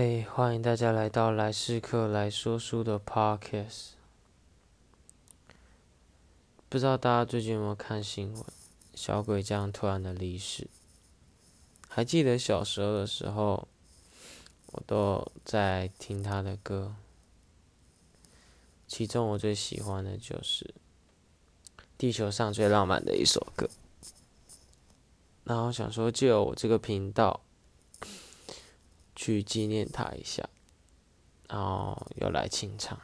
嘿，欢迎大家来到来世客来说书的 podcast。不知道大家最近有没有看新闻？小鬼这样突然的离世。还记得小时候的时候，我都在听他的歌，其中我最喜欢的就是地球上最浪漫的一首歌。然后想说，就有我这个频道。去纪念他一下，然后又来清唱。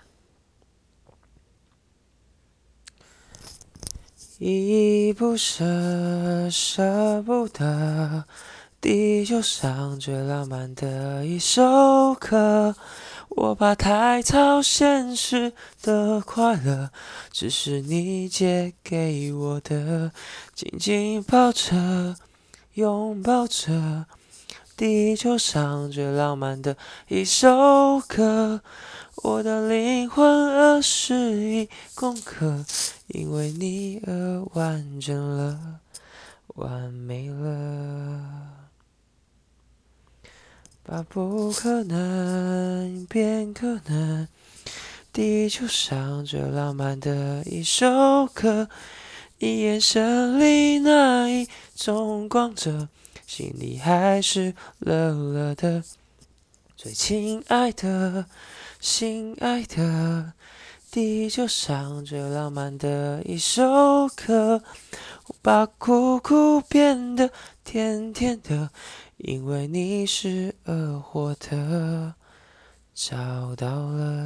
依依不舍，舍不得，地球上最浪漫的一首歌。我怕太操现实的快乐，只是你借给我的，紧紧抱着，拥抱着。地球上最浪漫的一首歌，我的灵魂二十一功课，因为你而完整了，完美了。把不可能变可能，地球上最浪漫的一首歌，你眼神里那一种光泽。心里还是乐乐的，最亲爱的，心爱的，地球上最浪漫的一首歌，我把苦苦变得甜甜的，因为你是而活的，找到了。